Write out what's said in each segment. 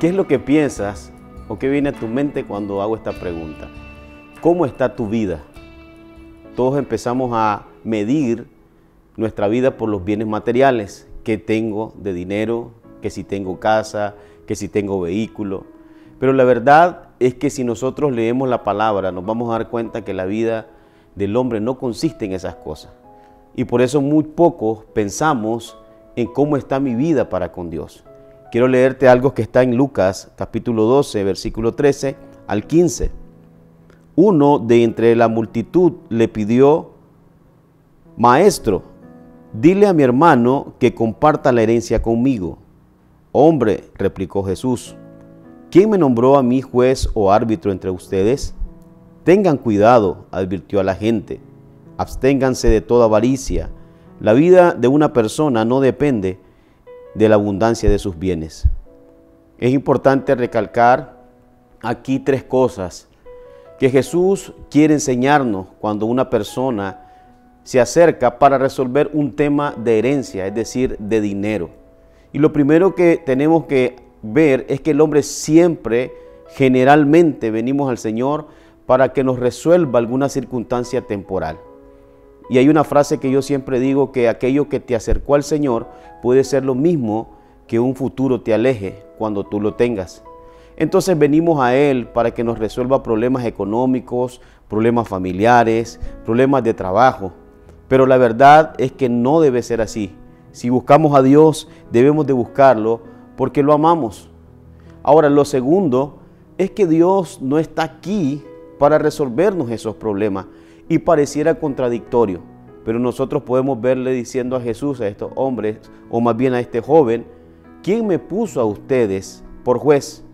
¿Qué es lo que piensas o qué viene a tu mente cuando hago esta pregunta? ¿Cómo está tu vida? Todos empezamos a medir nuestra vida por los bienes materiales que tengo de dinero, que si tengo casa, que si tengo vehículo. Pero la verdad es que si nosotros leemos la palabra, nos vamos a dar cuenta que la vida del hombre no consiste en esas cosas. Y por eso muy pocos pensamos en cómo está mi vida para con Dios. Quiero leerte algo que está en Lucas capítulo 12, versículo 13 al 15. Uno de entre la multitud le pidió, Maestro, dile a mi hermano que comparta la herencia conmigo. Hombre, replicó Jesús, ¿quién me nombró a mí juez o árbitro entre ustedes? Tengan cuidado, advirtió a la gente, absténganse de toda avaricia. La vida de una persona no depende de la abundancia de sus bienes. Es importante recalcar aquí tres cosas que Jesús quiere enseñarnos cuando una persona se acerca para resolver un tema de herencia, es decir, de dinero. Y lo primero que tenemos que ver es que el hombre siempre, generalmente, venimos al Señor para que nos resuelva alguna circunstancia temporal. Y hay una frase que yo siempre digo que aquello que te acercó al Señor puede ser lo mismo que un futuro te aleje cuando tú lo tengas. Entonces venimos a Él para que nos resuelva problemas económicos, problemas familiares, problemas de trabajo. Pero la verdad es que no debe ser así. Si buscamos a Dios, debemos de buscarlo porque lo amamos. Ahora, lo segundo es que Dios no está aquí para resolvernos esos problemas y pareciera contradictorio. Pero nosotros podemos verle diciendo a Jesús, a estos hombres, o más bien a este joven, ¿quién me puso a ustedes por juez?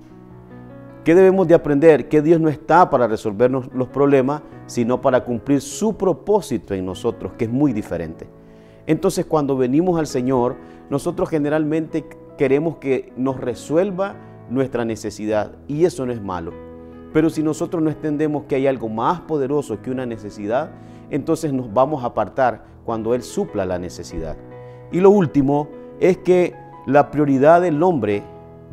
¿Qué debemos de aprender? Que Dios no está para resolvernos los problemas, sino para cumplir su propósito en nosotros, que es muy diferente. Entonces cuando venimos al Señor, nosotros generalmente queremos que nos resuelva nuestra necesidad y eso no es malo. Pero si nosotros no entendemos que hay algo más poderoso que una necesidad, entonces nos vamos a apartar cuando Él supla la necesidad. Y lo último es que la prioridad del hombre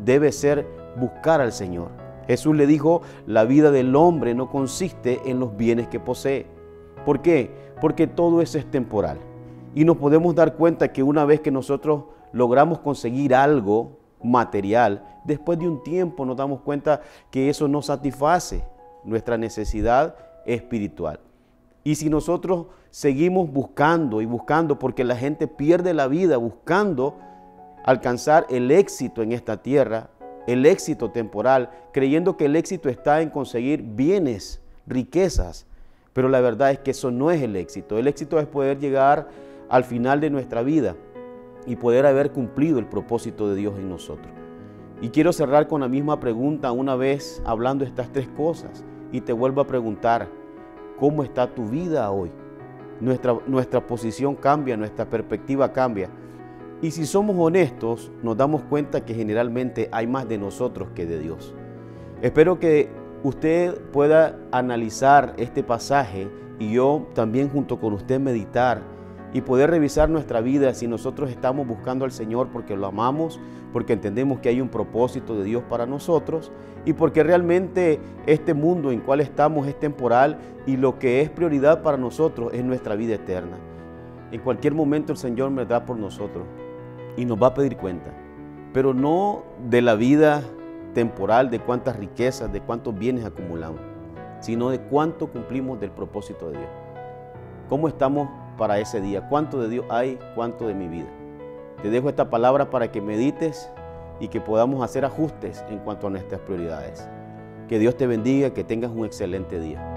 debe ser buscar al Señor. Jesús le dijo, la vida del hombre no consiste en los bienes que posee. ¿Por qué? Porque todo eso es temporal. Y nos podemos dar cuenta que una vez que nosotros logramos conseguir algo, material, después de un tiempo nos damos cuenta que eso no satisface nuestra necesidad espiritual. Y si nosotros seguimos buscando y buscando, porque la gente pierde la vida buscando alcanzar el éxito en esta tierra, el éxito temporal, creyendo que el éxito está en conseguir bienes, riquezas, pero la verdad es que eso no es el éxito. El éxito es poder llegar al final de nuestra vida y poder haber cumplido el propósito de Dios en nosotros. Y quiero cerrar con la misma pregunta una vez hablando estas tres cosas y te vuelvo a preguntar, ¿cómo está tu vida hoy? Nuestra, nuestra posición cambia, nuestra perspectiva cambia. Y si somos honestos, nos damos cuenta que generalmente hay más de nosotros que de Dios. Espero que usted pueda analizar este pasaje y yo también junto con usted meditar y poder revisar nuestra vida si nosotros estamos buscando al Señor porque lo amamos, porque entendemos que hay un propósito de Dios para nosotros y porque realmente este mundo en cual estamos es temporal y lo que es prioridad para nosotros es nuestra vida eterna. En cualquier momento el Señor me da por nosotros y nos va a pedir cuenta, pero no de la vida temporal, de cuántas riquezas, de cuántos bienes acumulamos, sino de cuánto cumplimos del propósito de Dios. ¿Cómo estamos para ese día. ¿Cuánto de Dios hay? ¿Cuánto de mi vida? Te dejo esta palabra para que medites y que podamos hacer ajustes en cuanto a nuestras prioridades. Que Dios te bendiga, que tengas un excelente día.